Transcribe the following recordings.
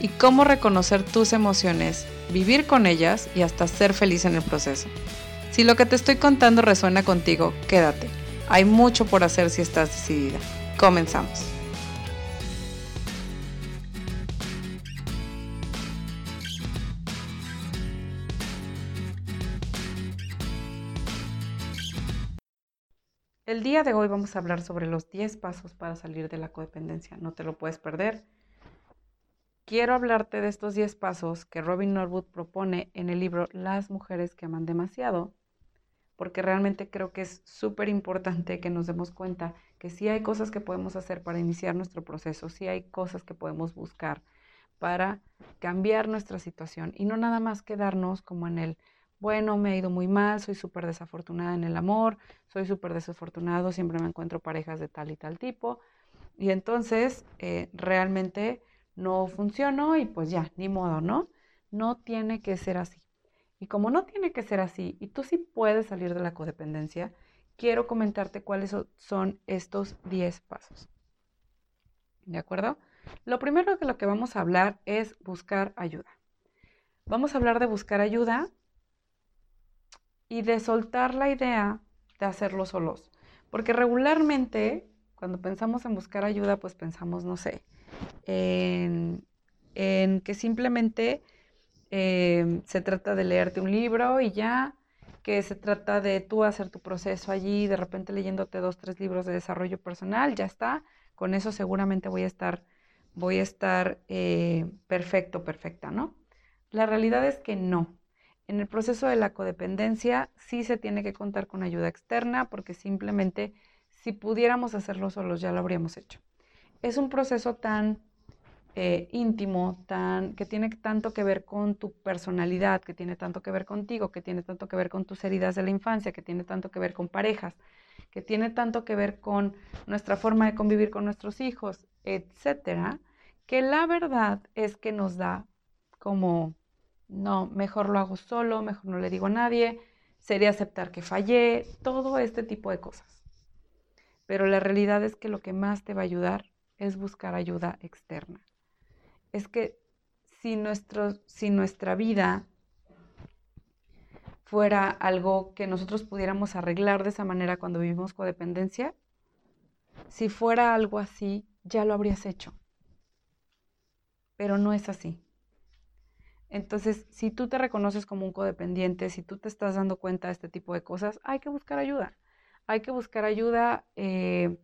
y cómo reconocer tus emociones, vivir con ellas y hasta ser feliz en el proceso. Si lo que te estoy contando resuena contigo, quédate. Hay mucho por hacer si estás decidida. Comenzamos. El día de hoy vamos a hablar sobre los 10 pasos para salir de la codependencia. No te lo puedes perder quiero hablarte de estos 10 pasos que Robin Norwood propone en el libro Las mujeres que aman demasiado, porque realmente creo que es súper importante que nos demos cuenta que sí hay cosas que podemos hacer para iniciar nuestro proceso, sí hay cosas que podemos buscar para cambiar nuestra situación y no nada más quedarnos como en el, bueno, me ha ido muy mal, soy súper desafortunada en el amor, soy súper desafortunado, siempre me encuentro parejas de tal y tal tipo. Y entonces, eh, realmente no funcionó y pues ya, ni modo, ¿no? No tiene que ser así. Y como no tiene que ser así, y tú sí puedes salir de la codependencia, quiero comentarte cuáles son estos 10 pasos. ¿De acuerdo? Lo primero de lo que vamos a hablar es buscar ayuda. Vamos a hablar de buscar ayuda y de soltar la idea de hacerlo solos. Porque regularmente, cuando pensamos en buscar ayuda, pues pensamos, no sé, en, que simplemente em, se trata de leerte un libro y ya, que se trata de tú hacer tu proceso allí, de repente leyéndote dos, tres libros de desarrollo personal, ya está, con eso seguramente voy a estar, voy a estar eh, perfecto, perfecta, ¿no? La realidad es que no. En el proceso de la codependencia sí se tiene que contar con ayuda externa porque simplemente si pudiéramos hacerlo solos ya lo habríamos hecho es un proceso tan eh, íntimo, tan, que tiene tanto que ver con tu personalidad, que tiene tanto que ver contigo, que tiene tanto que ver con tus heridas de la infancia, que tiene tanto que ver con parejas, que tiene tanto que ver con nuestra forma de convivir con nuestros hijos, etcétera, que la verdad es que nos da como, no, mejor lo hago solo, mejor no le digo a nadie, sería aceptar que fallé, todo este tipo de cosas. Pero la realidad es que lo que más te va a ayudar es buscar ayuda externa. Es que si, nuestro, si nuestra vida fuera algo que nosotros pudiéramos arreglar de esa manera cuando vivimos codependencia, si fuera algo así, ya lo habrías hecho. Pero no es así. Entonces, si tú te reconoces como un codependiente, si tú te estás dando cuenta de este tipo de cosas, hay que buscar ayuda. Hay que buscar ayuda eh,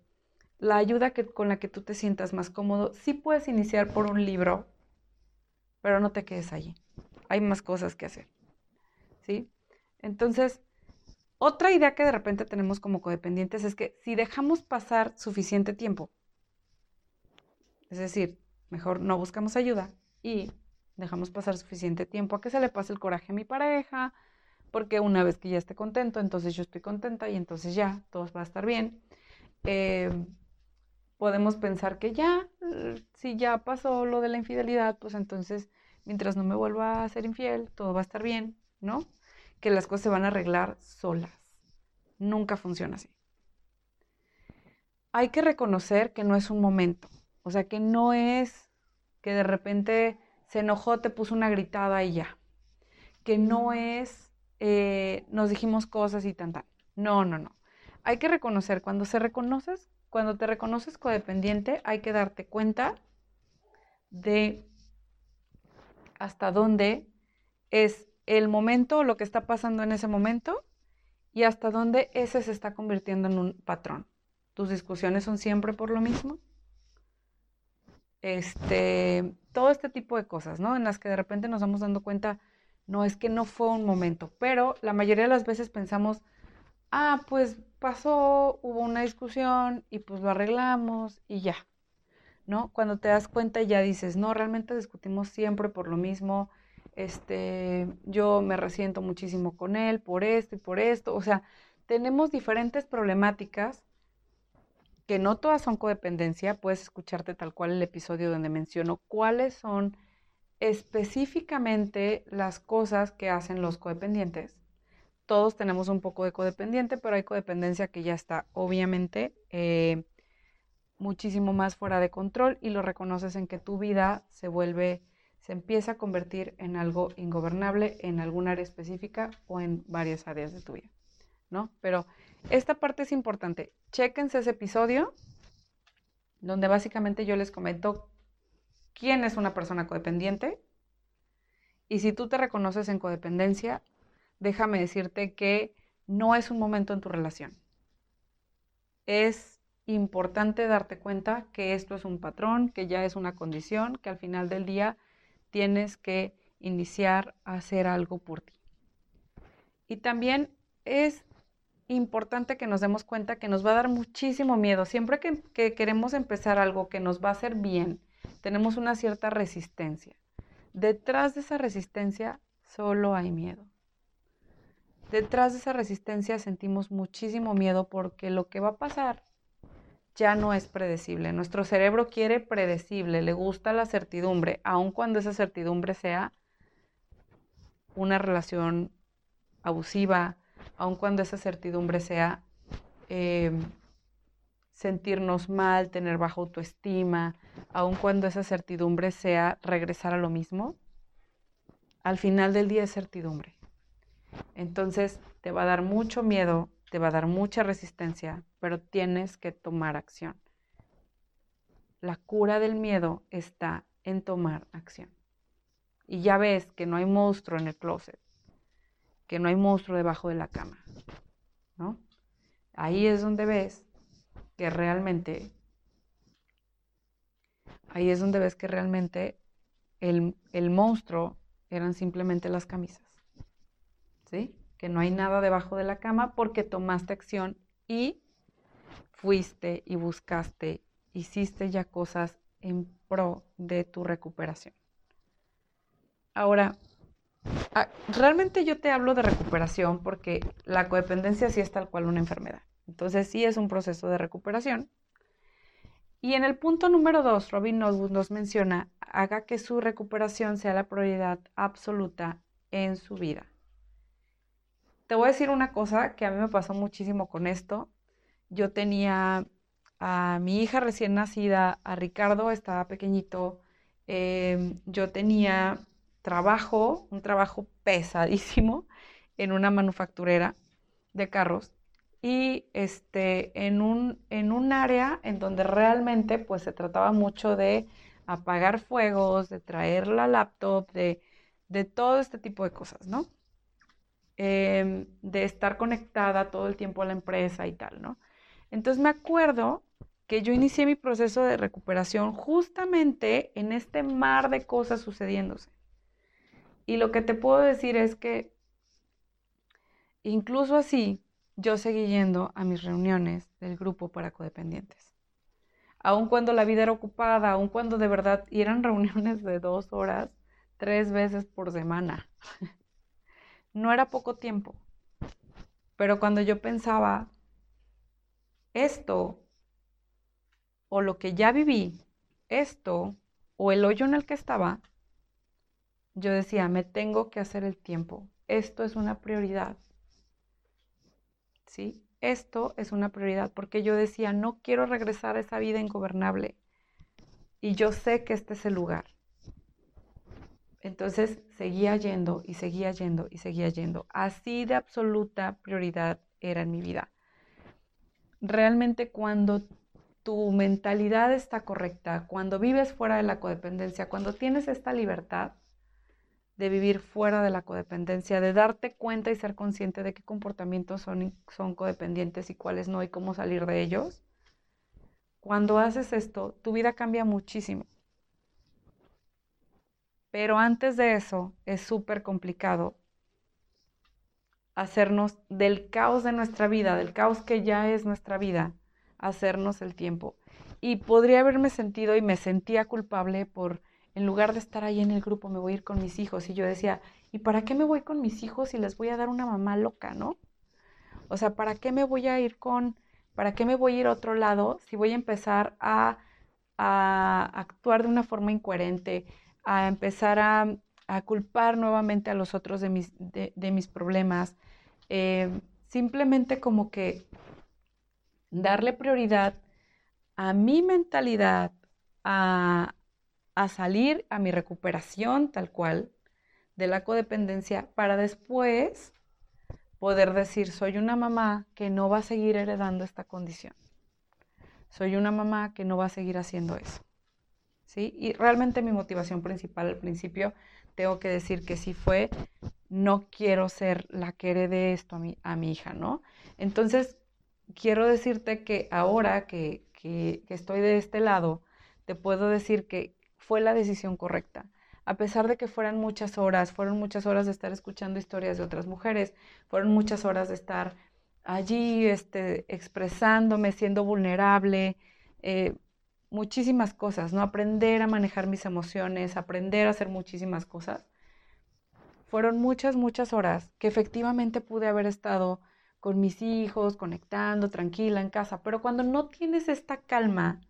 la ayuda que, con la que tú te sientas más cómodo. Sí puedes iniciar por un libro, pero no te quedes allí. Hay más cosas que hacer. ¿Sí? Entonces, otra idea que de repente tenemos como codependientes es que si dejamos pasar suficiente tiempo, es decir, mejor no buscamos ayuda y dejamos pasar suficiente tiempo a que se le pase el coraje a mi pareja, porque una vez que ya esté contento, entonces yo estoy contenta y entonces ya, todo va a estar bien. Eh, podemos pensar que ya, eh, si ya pasó lo de la infidelidad, pues entonces mientras no me vuelva a ser infiel, todo va a estar bien, ¿no? Que las cosas se van a arreglar solas. Nunca funciona así. Hay que reconocer que no es un momento, o sea, que no es que de repente se enojó, te puso una gritada y ya. Que no es, eh, nos dijimos cosas y tan, tan. No, no, no. Hay que reconocer, cuando se reconoces cuando te reconoces codependiente, hay que darte cuenta de hasta dónde es el momento, lo que está pasando en ese momento y hasta dónde ese se está convirtiendo en un patrón. Tus discusiones son siempre por lo mismo. Este, todo este tipo de cosas, ¿no? En las que de repente nos vamos dando cuenta, no es que no fue un momento, pero la mayoría de las veces pensamos, ah, pues pasó, hubo una discusión y pues lo arreglamos y ya, ¿no? Cuando te das cuenta ya dices, no, realmente discutimos siempre por lo mismo, este, yo me resiento muchísimo con él por esto y por esto. O sea, tenemos diferentes problemáticas que no todas son codependencia. Puedes escucharte tal cual el episodio donde menciono cuáles son específicamente las cosas que hacen los codependientes. Todos tenemos un poco de codependiente, pero hay codependencia que ya está obviamente eh, muchísimo más fuera de control y lo reconoces en que tu vida se vuelve, se empieza a convertir en algo ingobernable en algún área específica o en varias áreas de tu vida, ¿no? Pero esta parte es importante. Chéquense ese episodio donde básicamente yo les comento quién es una persona codependiente y si tú te reconoces en codependencia, déjame decirte que no es un momento en tu relación. Es importante darte cuenta que esto es un patrón, que ya es una condición, que al final del día tienes que iniciar a hacer algo por ti. Y también es importante que nos demos cuenta que nos va a dar muchísimo miedo. Siempre que, que, queremos empezar algo que nos va a hacer bien, tenemos una cierta resistencia. Detrás de esa resistencia solo hay miedo. Detrás de esa resistencia sentimos muchísimo miedo porque lo que va a pasar ya no es predecible. Nuestro cerebro quiere predecible, le gusta la certidumbre, aun cuando esa certidumbre sea una relación abusiva, aun cuando esa certidumbre sea em, sentirnos mal, tener baja autoestima, aun cuando esa certidumbre sea regresar a lo mismo, al final del día es certidumbre. Entonces te va a dar mucho miedo te va a dar mucha resistencia, pero tienes que tomar acción. La cura del miedo está en tomar acción. Y ya ves que no hay monstruo en el closet, que no hay monstruo debajo de la cama, ¿no? Ahí es donde ves que realmente, ahí es donde ves que realmente el, el monstruo eran simplemente las camisas, ¿sí? que no hay nada debajo de la cama porque tomaste acción y fuiste y buscaste, hiciste ya cosas en pro de tu recuperación. Ahora, ah, realmente yo te hablo de recuperación porque la codependencia sí es tal cual una enfermedad. Entonces sí es un proceso de recuperación. Y en el punto número dos, Robin nos menciona, haga que su recuperación sea la prioridad absoluta en su vida. Te voy a decir una cosa que a mí me pasó muchísimo con esto. Yo tenía a mi hija recién nacida, a Ricardo, estaba pequeñito. Em, yo tenía trabajo, un trabajo pesadísimo en una manufacturera de carros y este, en, un, en un área en donde realmente pues se trataba mucho de apagar fuegos, de traer la laptop, de, de todo este tipo de cosas, ¿no? Em, de estar conectada todo el tiempo a la empresa y tal, ¿no? Entonces me acuerdo que yo inicié mi proceso de recuperación justamente en este mar de cosas sucediéndose. Y lo que te puedo decir es que incluso así yo seguí yendo a mis reuniones del grupo para codependientes. Aun cuando la vida era ocupada, aun cuando de verdad eran reuniones de dos horas, tres veces por semana. No era poco tiempo. Pero cuando yo pensaba, esto, o lo que ya viví, esto, o el hoyo en el que estaba, yo decía, me tengo que hacer el tiempo. Esto es una prioridad. ¿Sí? Esto es una prioridad porque yo decía, no quiero regresar a esa vida ingobernable. Y yo sé que este es el lugar. Entonces seguía yendo y seguía yendo y seguía yendo. Así de absoluta prioridad era en mi vida. Realmente cuando tu mentalidad está correcta, cuando vives fuera de la codependencia, cuando tienes esta libertad de vivir fuera de la codependencia, de darte cuenta y ser consciente de qué comportamientos son, son codependientes y cuáles no y cómo salir de ellos, cuando haces esto, tu vida cambia muchísimo. Pero antes de eso es súper complicado hacernos del caos de nuestra vida, del caos que ya es nuestra vida, hacernos el tiempo. Y podría haberme sentido y me sentía culpable por en lugar de estar ahí en el grupo, me voy a ir con mis hijos. Y yo decía, ¿y para qué me voy con mis hijos si les voy a dar una mamá loca, no? O sea, ¿para qué me voy a ir con, para qué me voy a ir a otro lado si voy a empezar a, actuar de una forma incoherente, a empezar a, culpar nuevamente a los otros de mis, problemas? Eh, simplemente como que darle prioridad a mi mentalidad, a salir a mi recuperación tal cual de la codependencia para después poder decir, soy una mamá que no va a seguir heredando esta condición. Soy una mamá que no va a seguir haciendo eso. Y realmente mi motivación principal al principio, tengo que decir que sí fue, no quiero ser la que herede esto a mi, a mi hija, ¿no? Entonces, quiero decirte que ahora que, que estoy de este lado, te puedo decir que fue la decisión correcta a pesar de que fueran muchas horas, fueron muchas horas de estar escuchando historias de otras mujeres, fueron muchas horas de estar allí este, expresándome, siendo vulnerable, eh, muchísimas cosas, ¿no? Aprender a manejar mis emociones, aprender a hacer muchísimas cosas. Fueron muchas, muchas horas que efectivamente pude haber estado con mis hijos, conectando, tranquila en casa, pero cuando no tienes esta calma,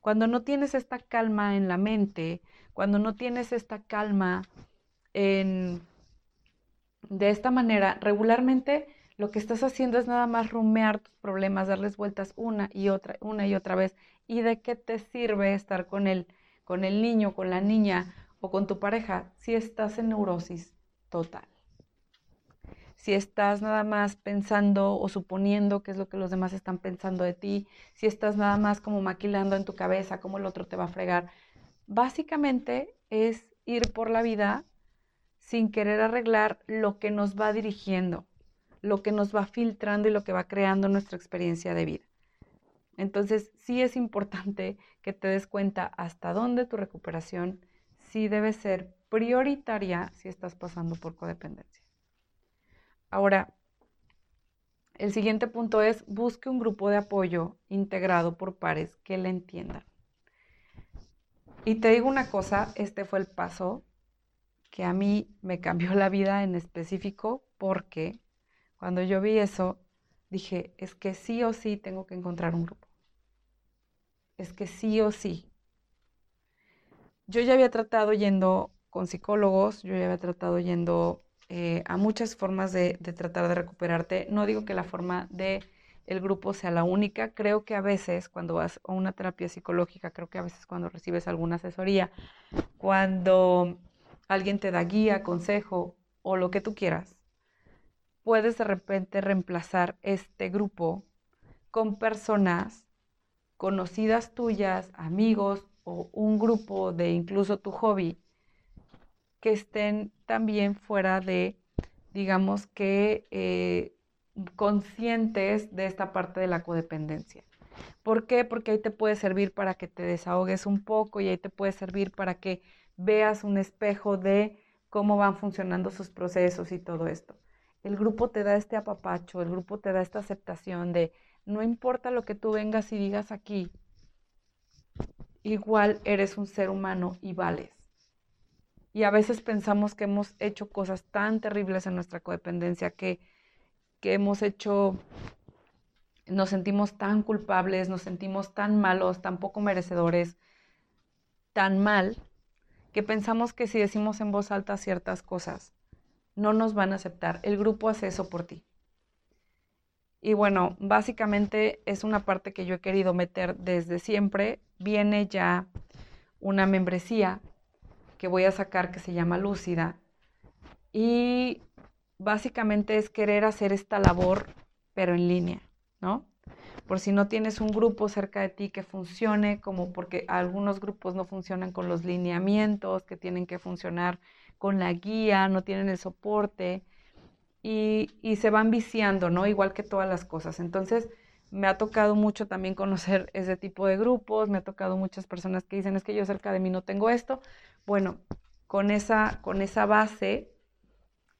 cuando no tienes esta calma en la mente, cuando no tienes esta calma en, de esta manera, regularmente lo que estás haciendo es nada más rumear tus problemas, darles vueltas una y otra, una y otra vez. ¿Y de qué te sirve estar con el, con el niño, con la niña o con tu pareja si estás en neurosis total? si estás nada más pensando o suponiendo qué es lo que los demás están pensando de ti, si estás nada más como maquilando en tu cabeza cómo el otro te va a fregar. Básicamente es ir por la vida sin querer arreglar lo que nos va dirigiendo, lo que nos va filtrando y lo que va creando nuestra experiencia de vida. Entonces, sí es importante que te des cuenta hasta dónde tu recuperación sí debe ser prioritaria si estás pasando por codependencia. Ahora, el siguiente punto es busque un grupo de apoyo integrado por pares que le entiendan. Y te digo una cosa, este fue el paso que a mí me cambió la vida en específico porque cuando yo vi eso, dije, es que sí o sí tengo que encontrar un grupo. Es que sí o sí. Yo ya había tratado yendo con psicólogos, yo ya había tratado yendo eh, a muchas formas de, tratar de recuperarte. No digo que la forma de el grupo sea la única. Creo que a veces cuando vas a una terapia psicológica, creo que a veces cuando recibes alguna asesoría, cuando alguien te da guía, consejo o lo que tú quieras, puedes de repente reemplazar este grupo con personas conocidas tuyas, amigos o un grupo de incluso tu hobby que estén también fuera de, digamos que, eh, conscientes de esta parte de la codependencia. ¿Por qué? Porque ahí te puede servir para que te desahogues un poco y ahí te puede servir para que veas un espejo de cómo van funcionando sus procesos y todo esto. El grupo te da este apapacho, el grupo te da esta aceptación de no importa lo que tú vengas y digas aquí, igual eres un ser humano y vales. Y a veces pensamos que hemos hecho cosas tan terribles en nuestra codependencia que, que hemos hecho, nos sentimos tan culpables, nos sentimos tan malos, tan poco merecedores, tan mal, que pensamos que si decimos en voz alta ciertas cosas, no nos van a aceptar. El grupo hace eso por ti. Y bueno, básicamente es una parte que yo he querido meter desde siempre. Viene ya una membresía que voy a sacar que se llama Lúcida. Y básicamente es querer hacer esta labor, pero en línea, ¿no? Por si no tienes un grupo cerca de ti que funcione, como porque algunos grupos no funcionan con los lineamientos, que tienen que funcionar con la guía, no tienen el soporte y, y se van viciando, ¿no? Igual que todas las cosas. Entonces, me ha tocado mucho también conocer ese tipo de grupos, me ha tocado muchas personas que dicen, es que yo cerca de mí no tengo esto. Bueno, con esa, con esa base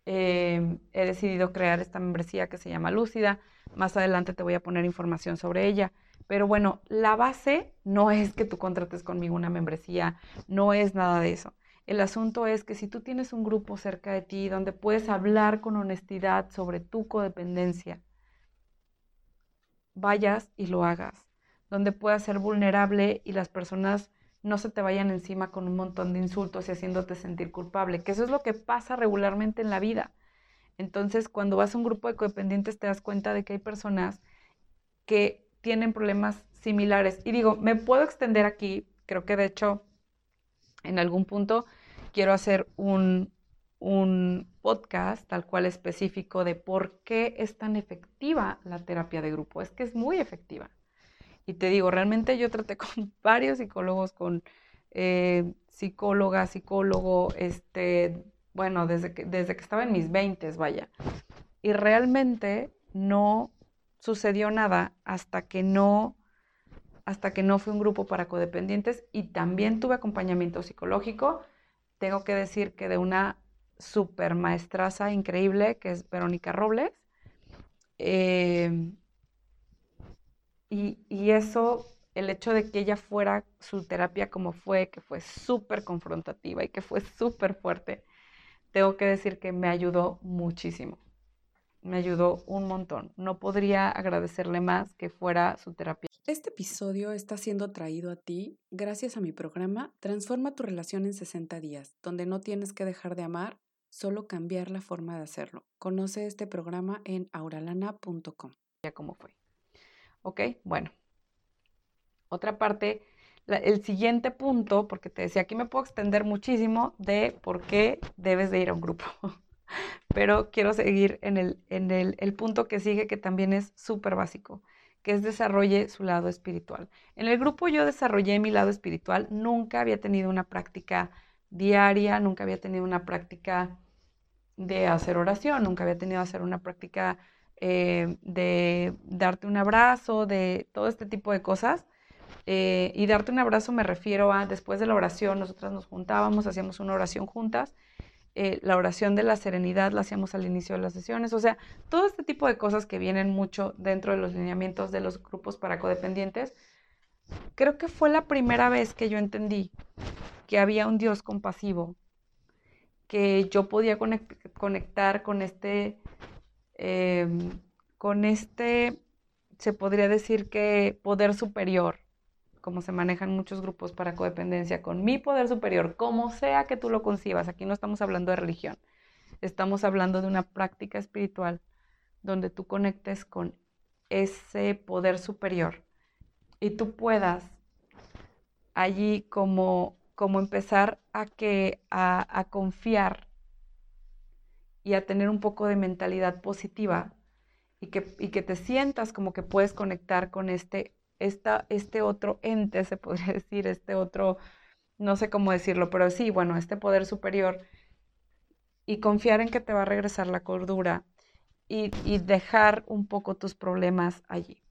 em, he decidido crear esta membresía que se llama Lúcida. Más adelante te voy a poner información sobre ella, Pero bueno, la base no es que tú contrates conmigo una membresía, no es nada de eso. El asunto es que si tú tienes un grupo cerca de ti donde puedes hablar con honestidad sobre tu codependencia, vayas y lo hagas, donde puedas ser vulnerable y las personas no se te vayan encima con un montón de insultos y haciéndote sentir culpable, que eso es lo que pasa regularmente en la vida. Entonces, cuando vas a un grupo de codependientes te das cuenta de que hay personas que tienen problemas similares. Y digo, me puedo extender aquí, creo que de hecho en algún punto quiero hacer un, un podcast tal cual específico de por qué es tan efectiva la terapia de grupo. Es que es muy efectiva. Y te digo, realmente yo traté con varios psicólogos, con eh, psicóloga, psicólogo, este, bueno, desde que, desde que estaba en mis 20, vaya. Y realmente no sucedió nada hasta que no hasta que no fue un grupo para codependientes y también tuve acompañamiento psicológico. Tengo que decir que de una super maestraza increíble que es Verónica Robles. Em, y, y, eso, el hecho de que ella fuera su terapia como fue, que fue súper confrontativa y que fue súper fuerte, tengo que decir que me ayudó muchísimo me ayudó un montón. No podría agradecerle más que fuera su terapia. Este episodio está siendo traído a ti gracias a mi programa Transforma tu relación en 60 días, donde no tienes que dejar de amar, solo cambiar la forma de hacerlo. Conoce este programa en auralana.com. Ya cómo fue. Ok, bueno. Otra parte, el siguiente punto, porque te decía, aquí me puedo extender muchísimo de por qué debes de ir a un grupo. pero quiero seguir en el, en el, punto que sigue, que también es súper básico, que es desarrolle su lado espiritual. En el grupo yo desarrollé mi lado espiritual, nunca había tenido una práctica diaria, nunca había tenido una práctica de hacer oración, nunca había tenido hacer una práctica eh, de darte un abrazo, de todo este tipo de cosas. Eh, y darte un abrazo me refiero a después de la oración, nosotras nos juntábamos, hacíamos una oración juntas eh, la oración de la serenidad la hacíamos al inicio de las sesiones, o sea, todo este tipo de cosas que vienen mucho dentro de los lineamientos de los grupos para codependientes, creo que fue la primera vez que yo entendí que había un Dios compasivo, que yo podía conectar con este, em, con este, se podría decir que poder superior, como se manejan muchos grupos para codependencia, con mi poder superior, como sea que tú lo concibas. Aquí no estamos hablando de religión, estamos hablando de una práctica espiritual donde tú conectes con ese poder superior y tú puedas allí como, como empezar a, que, a, a confiar y a tener un poco de mentalidad positiva y que, y que te sientas como que puedes conectar con este este otro ente, se podría decir, este otro, no sé cómo decirlo, pero sí, bueno, este poder superior y confiar en que te va a regresar la cordura y, y dejar un poco tus problemas allí.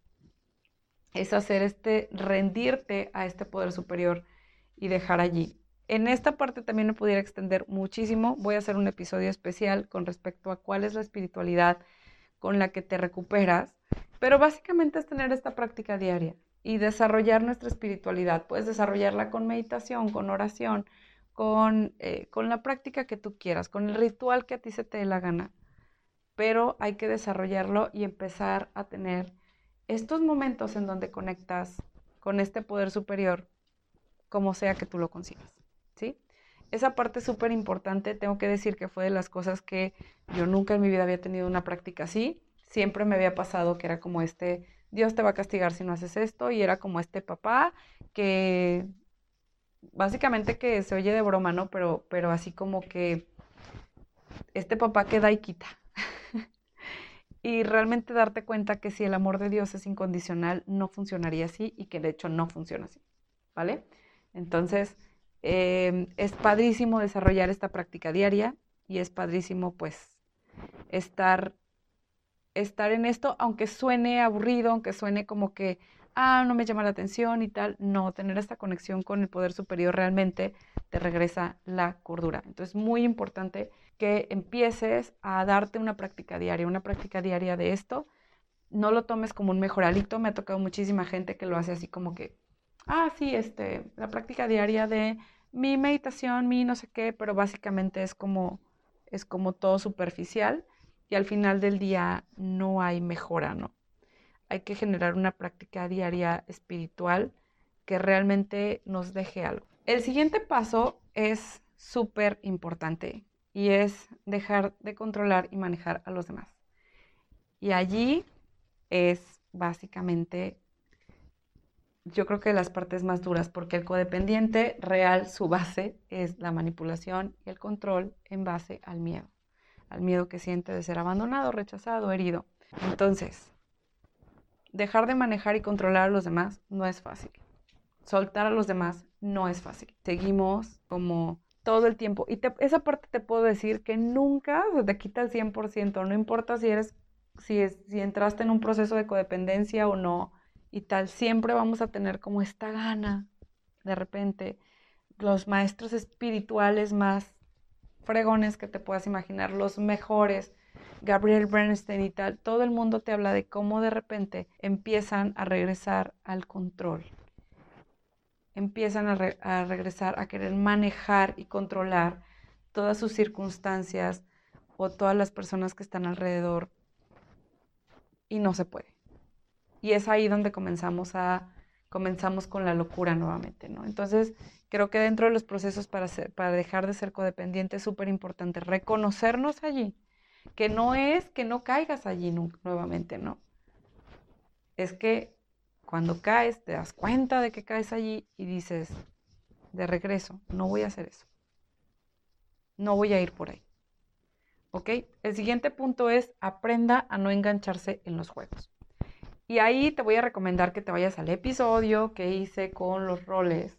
Es hacer este, rendirte a este poder superior y dejar allí. En esta parte también me pudiera extender muchísimo. Voy a hacer un episodio especial con respecto a cuál es la espiritualidad con la que te recuperas pero básicamente es tener esta práctica diaria y desarrollar nuestra espiritualidad. Puedes desarrollarla con meditación, con oración, con, eh, con la práctica que tú quieras, con el ritual que a ti se te dé la gana. Pero hay que desarrollarlo y empezar a tener estos momentos en donde conectas con este poder superior, como sea que tú lo consigas. Esa parte súper importante. Tengo que decir que fue de las cosas que yo nunca en mi vida había tenido una práctica así siempre me había pasado que era como este, Dios te va a castigar si no haces esto, y era como este papá que básicamente que se oye de broma, ¿no? Pero, pero así como que este papá que da y quita. y realmente darte cuenta que si el amor de Dios es incondicional, no funcionaría así y que de hecho no funciona así, ¿vale? Entonces, em, es padrísimo desarrollar esta práctica diaria y es padrísimo pues estar estar en esto, aunque suene aburrido, aunque suene como que, ah, no me llama la atención y tal, no, tener esta conexión con el poder superior realmente te regresa la cordura. Entonces, muy importante que empieces a darte una práctica diaria, una práctica diaria de esto no lo tomes como un mejoralito. Me ha tocado muchísima gente que lo hace así como que, ah, sí, este, la práctica diaria de mi meditación, mi no sé qué, pero básicamente es como, es como todo superficial y al final del día no hay mejora, ¿no? Hay que generar una práctica diaria espiritual que realmente nos deje algo. El siguiente paso es súper importante y es dejar de controlar y manejar a los demás. Y allí es básicamente, yo creo que las partes más duras, porque el codependiente real, su base es la manipulación y el control en base al miedo, al miedo que siente de ser abandonado, rechazado, herido. Entonces, dejar de manejar y controlar a los demás no es fácil. Soltar a los demás no es fácil. Seguimos como todo el tiempo. Y esa parte te puedo decir que nunca se te quita el 100%, no importa si eres, si, si entraste en un proceso de codependencia o no y tal, siempre vamos a tener como esta gana, de repente, los maestros espirituales más fregones que te puedas imaginar, los mejores, Gabriel Bernstein y tal, todo el mundo te habla de cómo de repente empiezan a regresar al control empiezan a, regresar a querer manejar y controlar todas sus circunstancias o todas las personas que están alrededor y no se puede. Y es ahí donde comenzamos a comenzamos con la locura nuevamente, ¿no? Entonces, creo que dentro de los procesos para, para dejar de ser codependiente es súper importante reconocernos allí, que no es que no caigas allí nuevamente, ¿no? Es que cuando caes, te das cuenta de que caes allí y dices, de regreso, no voy a hacer eso. No voy a ir por ahí. ¿Ok? El siguiente punto es aprenda a no engancharse en los juegos. Y ahí te voy a recomendar que te vayas al episodio que hice con los roles,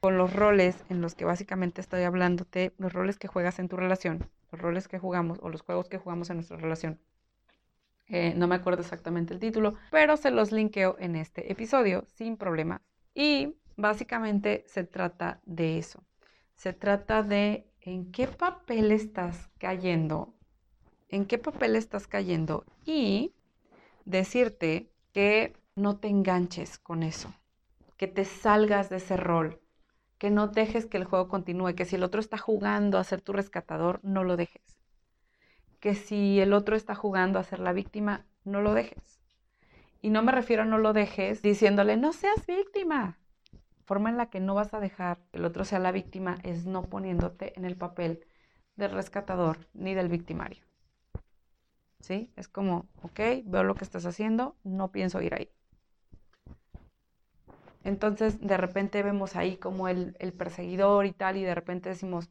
con los roles en los que básicamente estoy hablándote, los roles que juegas en tu relación, los roles que jugamos o los juegos que jugamos en nuestra relación. Eh, no me acuerdo exactamente el título, pero se los linkeo en este episodio sin problema. Y básicamente se trata de eso. Se trata de en qué papel estás cayendo, en qué papel estás cayendo y decirte que no te enganches con eso, que te salgas de ese rol, que no dejes que el juego continúe, que si el otro está jugando a ser tu rescatador, no lo dejes que si el otro está jugando a ser la víctima, no lo dejes. Y no me refiero a no lo dejes diciéndole, no seas víctima. Forma en la que no vas a dejar que el otro sea la víctima es no poniéndote en el papel del rescatador ni del victimario. ¿Sí? Es como, ok, veo lo que estás haciendo, no pienso ir ahí. Entonces, de repente vemos ahí como el, el perseguidor y tal, y de repente decimos,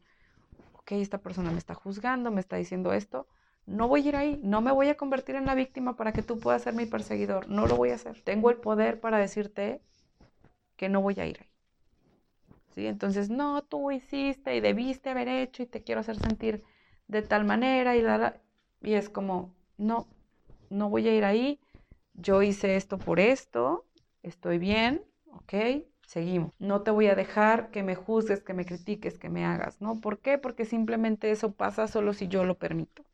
ok, esta persona me está juzgando, me está diciendo esto, no voy a ir ahí, no me voy a convertir en la víctima para que tú puedas ser mi perseguidor, no lo voy a hacer. Tengo el poder para decirte que no voy a ir ahí. ¿Sí? Entonces, no, tú hiciste y debiste haber hecho y te quiero hacer sentir de tal manera y, y es como, no, no voy a ir ahí, yo hice esto por esto, estoy bien, ok, seguimos. No te voy a dejar que me juzgues, que me critiques, que me hagas, ¿no? ¿Por qué? Porque simplemente eso pasa solo si yo lo permito.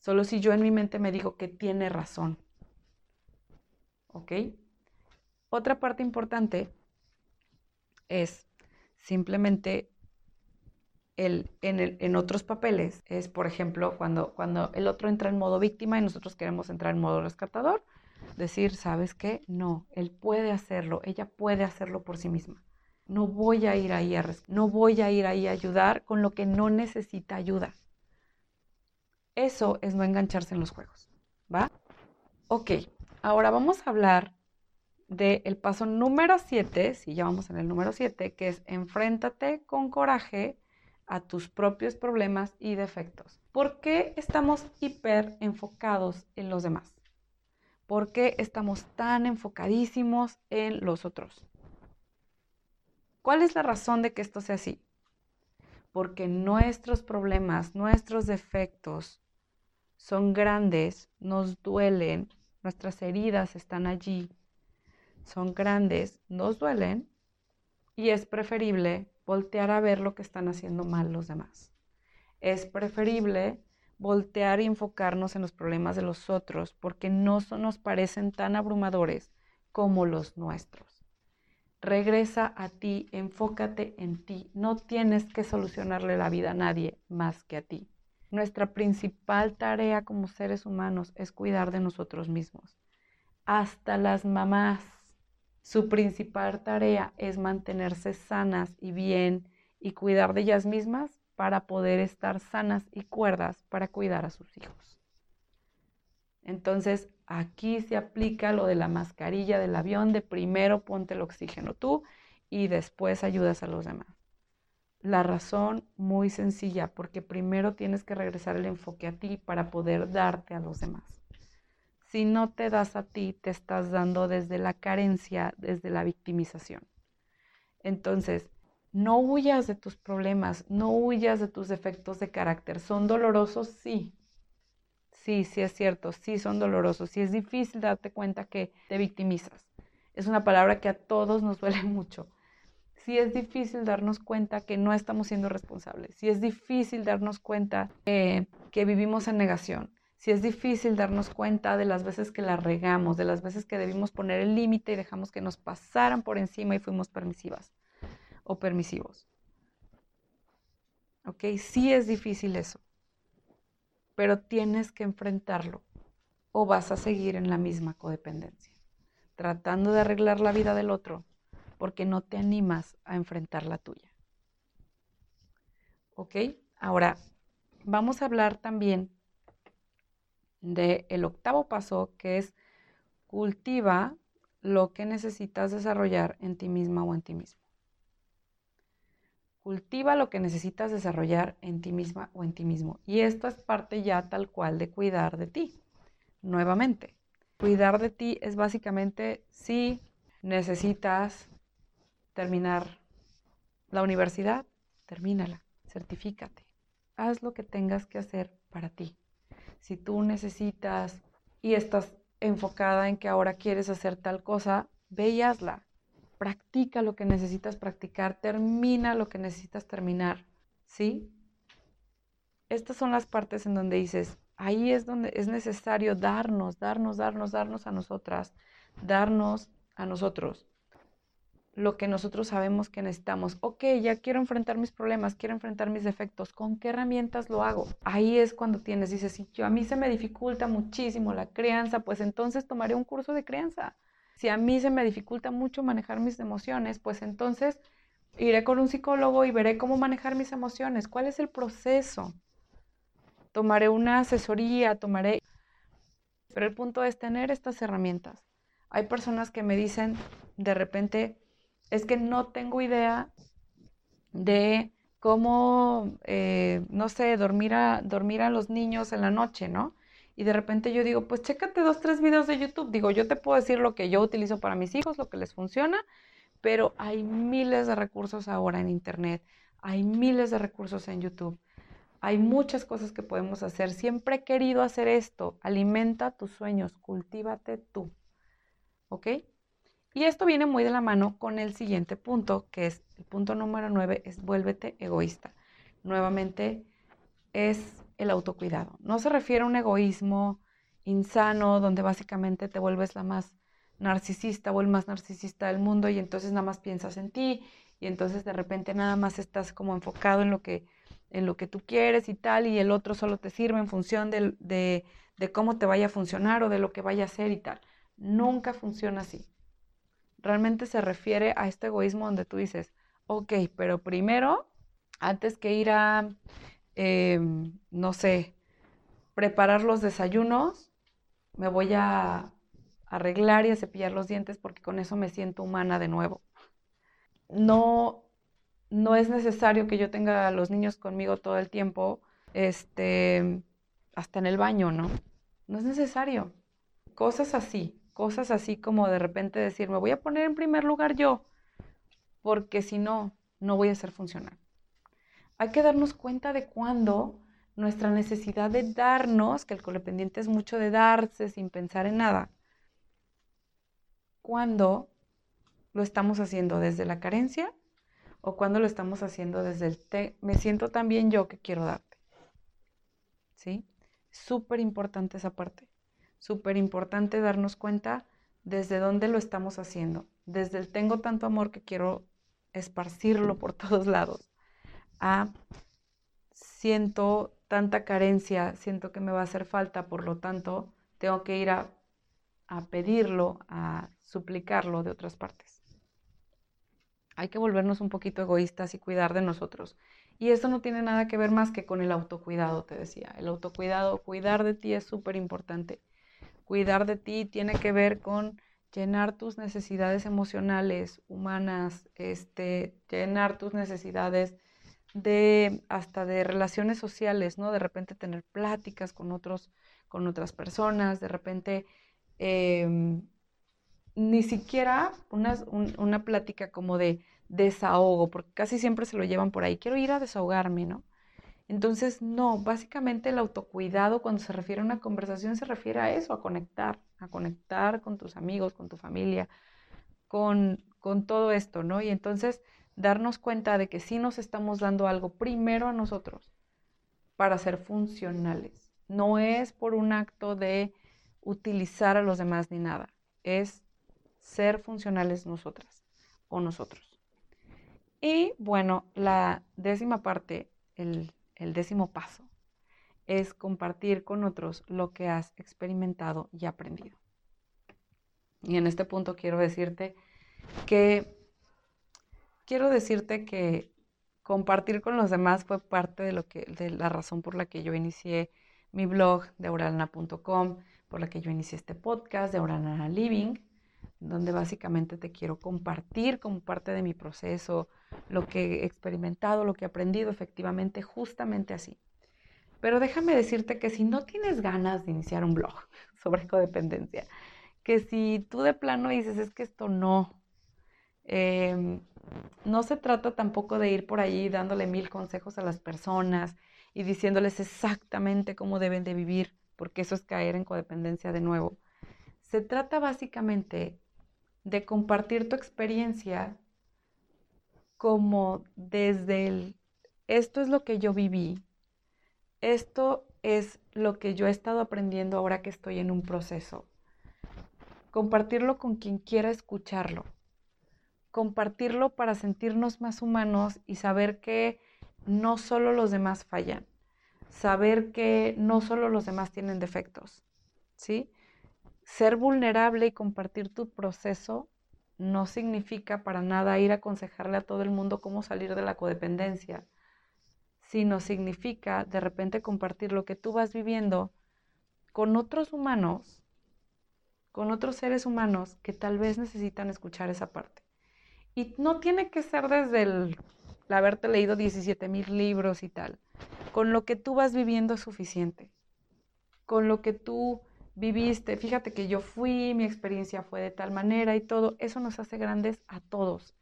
Solo si yo en mi mente me digo que tiene razón. ¿Ok? Otra parte importante es simplemente el, en, el, en, otros papeles. Es, por ejemplo, cuando, cuando el otro entra en modo víctima y nosotros queremos entrar en modo rescatador, decir, ¿sabes qué? No, él puede hacerlo, ella puede hacerlo por sí misma. No voy a ir ahí a, no voy a ir ahí a ayudar con lo que no necesita ayuda. Eso es no engancharse en los juegos, ¿va? Ok, ahora vamos a hablar del paso número 7, si ya vamos en el número 7, que es enfréntate con coraje a tus propios problemas y defectos. ¿Por qué estamos hiper enfocados en los demás? ¿Por qué estamos tan enfocadísimos en los otros? ¿Cuál es la razón de que esto sea así? Porque nuestros problemas, nuestros defectos, son grandes, nos duelen, nuestras heridas están allí, son grandes, nos duelen y es preferible voltear a ver lo que están haciendo mal los demás. Es preferible voltear y enfocarnos en los problemas de los otros porque no nos parecen tan abrumadores como los nuestros. Regresa a ti, enfócate en ti. No tienes que solucionarle la vida a nadie más que a ti. Nuestra principal tarea como seres humanos es cuidar de nosotros mismos. Hasta las mamás, su principal tarea es mantenerse sanas y bien y cuidar de ellas mismas para poder estar sanas y cuerdas para cuidar a sus hijos. Entonces, aquí se aplica lo de la mascarilla del avión, de primero ponte el oxígeno tú y después ayudas a los demás. La razón muy sencilla, porque primero tienes que regresar el enfoque a ti para poder darte a los demás. Si no te das a ti, te estás dando desde la carencia, desde la victimización. Entonces, no huyas de tus problemas, no huyas de tus defectos de carácter. ¿Son dolorosos? Sí. Sí, sí es cierto, sí son dolorosos. Sí es difícil darte cuenta que te victimizas. Es una palabra que a todos nos duele mucho. Sí es difícil darnos cuenta que no estamos siendo responsables. Sí es difícil darnos cuenta que vivimos en negación. Sí es difícil darnos cuenta de las veces que la regamos, de las veces que debimos poner el límite y dejamos que nos pasaran por encima y fuimos permisivas o permisivos. ¿Ok? Sí es difícil eso, pero tienes que enfrentarlo o vas a seguir en la misma codependencia, tratando de arreglar la vida del otro porque no te animas a enfrentar la tuya. ¿Ok? Ahora, vamos a hablar también del el octavo paso que es cultiva lo que necesitas desarrollar en ti misma o en ti mismo. Cultiva lo que necesitas desarrollar en ti misma o en ti mismo. Y esto es parte ya tal cual de cuidar de ti. Nuevamente, cuidar de ti es básicamente si necesitas terminar la universidad, termínala, certifícate. Haz lo que tengas que hacer para ti. Si tú necesitas y estás enfocada en que ahora quieres hacer tal cosa, ve y hazla practica lo que necesitas practicar, termina lo que necesitas terminar, ¿sí? Estas son las partes en donde dices, ahí es donde es necesario darnos, darnos, darnos, darnos a nosotras, darnos a nosotros lo que nosotros sabemos que necesitamos. Ok, ya quiero enfrentar mis problemas, quiero enfrentar mis defectos. ¿Con qué herramientas lo hago? Ahí es cuando tienes, dices, si yo, a mí se me dificulta muchísimo la crianza, pues entonces tomaré un curso de crianza. Si a mí se me dificulta mucho manejar mis emociones, pues entonces iré con un psicólogo y veré cómo manejar mis emociones, cuál es el proceso. Tomaré una asesoría, tomaré... Pero el punto es tener estas herramientas. Hay personas que me dicen de repente, es que no tengo idea de cómo, eh, no sé, dormir a, dormir a los niños en la noche, ¿no? y de repente yo digo, pues chécate dos, tres videos de YouTube. Digo, yo te puedo decir lo que yo utilizo para mis hijos, lo que les funciona, pero hay miles de recursos ahora en Internet, hay miles de recursos en YouTube. Hay muchas cosas que podemos hacer. Siempre he querido hacer esto. Alimenta tus sueños, cultívate tú. ¿Ok? Y esto viene muy de la mano con el siguiente punto, que es el punto número nueve, es vuélvete egoísta. Nuevamente, es el autocuidado. No se refiere a un egoísmo insano donde básicamente te vuelves la más narcisista o el más narcisista del mundo y entonces nada más piensas en ti y entonces de repente nada más estás como enfocado en lo que, en lo que tú quieres y tal y el otro solo te sirve en función de, de, de cómo te vaya a funcionar o de lo que vaya a hacer y tal. Nunca funciona así. Realmente se refiere a este egoísmo donde tú dices, ok, pero primero, antes que ir a Em, no sé, preparar los desayunos, me voy a arreglar y a cepillar los dientes porque con eso me siento humana de nuevo. No, no es necesario que yo tenga a los niños conmigo todo el tiempo, este, hasta en el baño, ¿no? No es necesario. Cosas así, cosas así como de repente decir, me voy a poner en primer lugar yo, porque si no, no voy a ser funcional hay que darnos cuenta de cuándo nuestra necesidad de darnos, que el codependiente es mucho de darse sin pensar en nada, cuando lo estamos haciendo desde la carencia o cuando lo estamos haciendo desde el te, me siento tan bien yo que quiero darte. ¿sí? Súper importante esa parte. Súper importante darnos cuenta desde dónde lo estamos haciendo. Desde el tengo tanto amor que quiero esparcirlo por todos lados. A siento tanta carencia, siento que me va a hacer falta, por lo tanto, tengo que ir a, a pedirlo, a suplicarlo de otras partes. Hay que volvernos un poquito egoístas y cuidar de nosotros. Y esto no tiene nada que ver más que con el autocuidado, te decía. El autocuidado, cuidar de ti es súper importante. Cuidar de ti tiene que ver con llenar tus necesidades emocionales, humanas, este, llenar tus necesidades de hasta de relaciones sociales, ¿no? De repente tener pláticas con otros, con otras personas, de repente em, ni siquiera una, una plática como de desahogo, porque casi siempre se lo llevan por ahí, quiero ir a desahogarme, ¿no? Entonces, no, básicamente el autocuidado cuando se refiere a una conversación se refiere a eso, a conectar, a conectar con tus amigos, con tu familia, con, con todo esto, ¿no? Y entonces darnos cuenta de que sí nos estamos dando algo primero a nosotros para ser funcionales. No es por un acto de utilizar a los demás ni nada, es ser funcionales nosotras o nosotros. Y bueno, la décima parte, el el décimo paso es compartir con otros lo que has experimentado y aprendido. Y en este punto quiero decirte que quiero decirte que compartir con los demás fue parte de lo que de la razón por la que yo inicié mi blog de auralana.com, por la que yo inicié este podcast de Living, donde básicamente te quiero compartir como parte de mi proceso, lo que he experimentado, lo que he aprendido efectivamente, justamente así. Pero déjame decirte que si no tienes ganas de iniciar un blog sobre codependencia, que si tú de plano dices, es que esto no, em, no se trata tampoco de ir por ahí dándole mil consejos a las personas y diciéndoles exactamente cómo deben de vivir, porque eso es caer en codependencia de nuevo. Se trata básicamente de compartir tu experiencia como desde el, esto es lo que yo viví, esto es lo que yo he estado aprendiendo ahora que estoy en un proceso. Compartirlo con quien quiera escucharlo. Compartirlo para sentirnos más humanos y saber que no solo los demás fallan. Saber que no solo los demás tienen defectos. ¿Sí? Ser vulnerable y compartir tu proceso no significa para nada ir a aconsejarle a todo el mundo cómo salir de la codependencia, sino significa de repente compartir lo que tú vas viviendo con otros humanos, con otros seres humanos que tal vez necesitan escuchar esa parte. Y no tiene que ser desde el, haberte leído 17 mil libros y tal. Con lo que tú vas viviendo es suficiente. Con lo que tú viviste, fíjate que yo fui, mi experiencia fue de tal manera y todo, eso nos hace grandes a todos.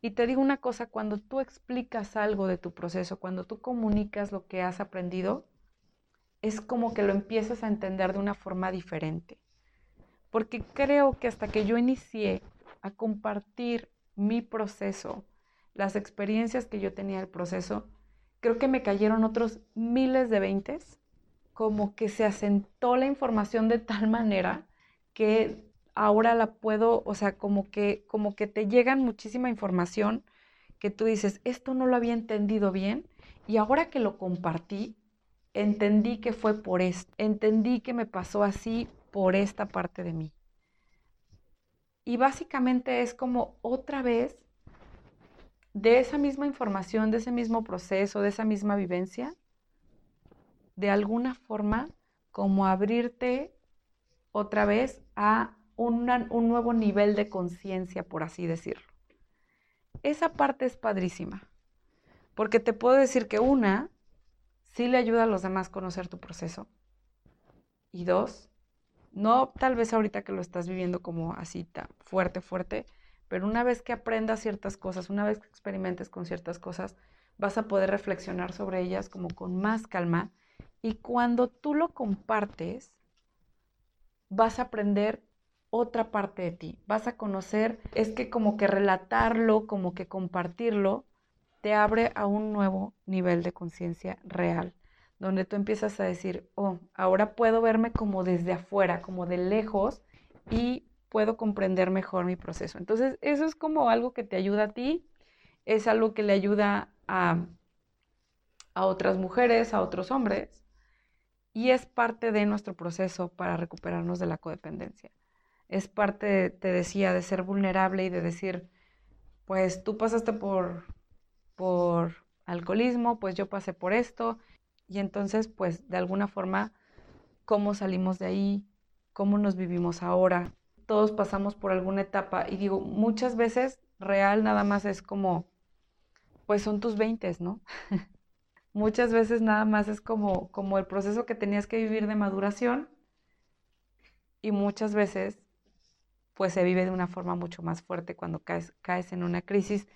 Y te digo una cosa, cuando tú explicas algo de tu proceso, cuando tú comunicas lo que has aprendido, es como que lo empiezas a entender de una forma diferente. Porque creo que hasta que yo inicié a compartir mi proceso, las experiencias que yo tenía del proceso, creo que me cayeron otros miles de veintes como que se asentó la información de tal manera que ahora la puedo, o sea, como que, como que te llegan muchísima información que tú dices, esto no lo había entendido bien y ahora que lo compartí, entendí que fue por esto, entendí que me pasó así por esta parte de mí. Y básicamente es como otra vez de esa misma información, de ese mismo proceso, de esa misma vivencia, de alguna forma como abrirte otra vez a un nuevo nivel de conciencia, por así decirlo. Esa parte es padrísima, porque te puedo decir que una, sí le ayuda a los demás a conocer tu proceso. Y dos, no tal vez ahorita que lo estás viviendo como así fuerte, fuerte, pero una vez que aprendas ciertas cosas, una vez que experimentes con ciertas cosas, vas a poder reflexionar sobre ellas como con más calma y cuando tú lo compartes, vas a aprender otra parte de ti, vas a conocer, es que como que relatarlo, como que compartirlo, te abre a un nuevo nivel de conciencia real, donde tú empiezas a decir, oh, ahora puedo verme como desde afuera, como de lejos y puedo comprender mejor mi proceso. Entonces, eso es como algo que te ayuda a ti, es algo que le ayuda a, a otras mujeres, a otros hombres, y es parte de nuestro proceso para recuperarnos de la codependencia. Es parte, te decía, de ser vulnerable y de decir, pues tú pasaste por, por alcoholismo, pues yo pasé por esto, y entonces, pues de alguna forma, ¿cómo salimos de ahí? ¿Cómo nos vivimos ahora? Todos pasamos por alguna etapa, y digo, muchas veces real nada más es como, pues son tus veintes, ¿no? muchas veces nada más es como, como el proceso que tenías que vivir de maduración y muchas veces pues se vive de una forma mucho más fuerte cuando caes, caes en una crisis.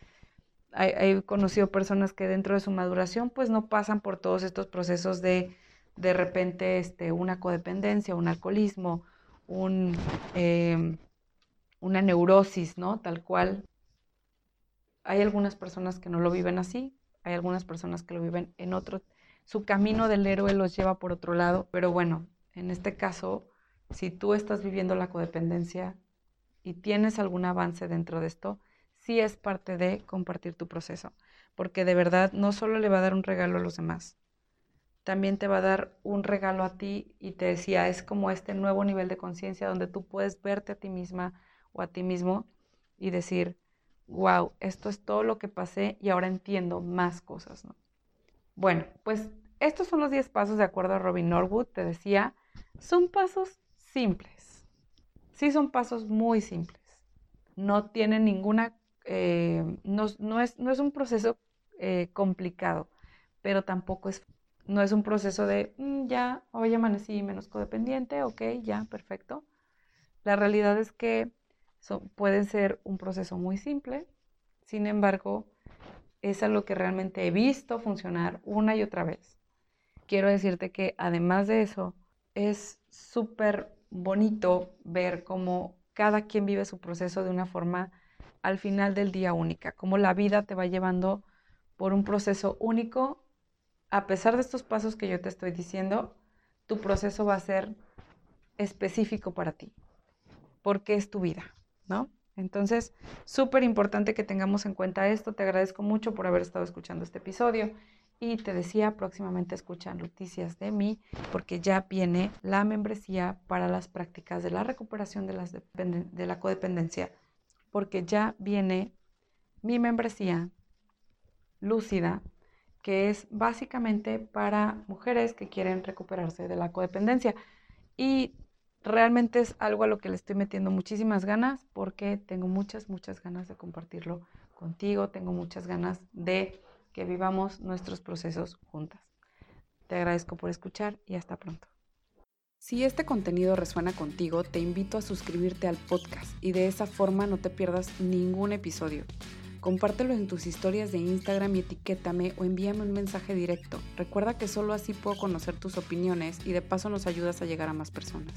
He, conocido personas que dentro de su maduración pues no pasan por todos estos procesos de de repente este, una codependencia, un alcoholismo, un, em, una neurosis, ¿no? Tal cual. Hay algunas personas que no lo viven así, hay algunas personas que lo viven en otro, su camino del héroe los lleva por otro lado, pero bueno, en este caso, si tú estás viviendo la codependencia y tienes algún avance dentro de esto, sí es parte de compartir tu proceso, porque de verdad no solo le va a dar un regalo a los demás, también te va a dar un regalo a ti y te decía, es como este nuevo nivel de conciencia donde tú puedes verte a ti misma o a ti mismo y decir, wow, esto es todo lo que pasé y ahora entiendo más cosas, ¿no? Bueno, pues estos son los 10 pasos de acuerdo a Robin Norwood, te decía, son pasos simples. Sí, son pasos muy simples. No tienen ninguna, eh, no, es, no, es, un proceso eh, complicado, pero tampoco es, no es un proceso de, mm, ya, hoy amanecí menos codependiente, ok, ya, perfecto. La realidad es que puede ser un proceso muy simple, sin embargo, es algo que realmente he visto funcionar una y otra vez. Quiero decirte que además de eso, es súper bonito ver cómo cada quien vive su proceso de una forma al final del día única, cómo la vida te va llevando por un proceso único. A pesar de estos pasos que yo te estoy diciendo, tu proceso va a ser específico para ti, porque es tu vida. ¿No? Entonces, súper importante que tengamos en cuenta esto. Te agradezco mucho por haber estado escuchando este episodio. Y te decía, próximamente escuchan noticias de mí, porque ya viene la membresía para las prácticas de la recuperación de, la codependencia, porque ya viene mi membresía lúcida, que es básicamente para mujeres que quieren recuperarse de la codependencia. Y realmente es algo a lo que le estoy metiendo muchísimas ganas porque tengo muchas, muchas ganas de compartirlo contigo, tengo muchas ganas de que vivamos nuestros procesos juntas. Te agradezco por escuchar y hasta pronto. Si este contenido resuena contigo, te invito a suscribirte al podcast y de esa forma no te pierdas ningún episodio. Compártelo en tus historias de Instagram y etiquétame o envíame un mensaje directo. Recuerda que solo así puedo conocer tus opiniones y de paso nos ayudas a llegar a más personas.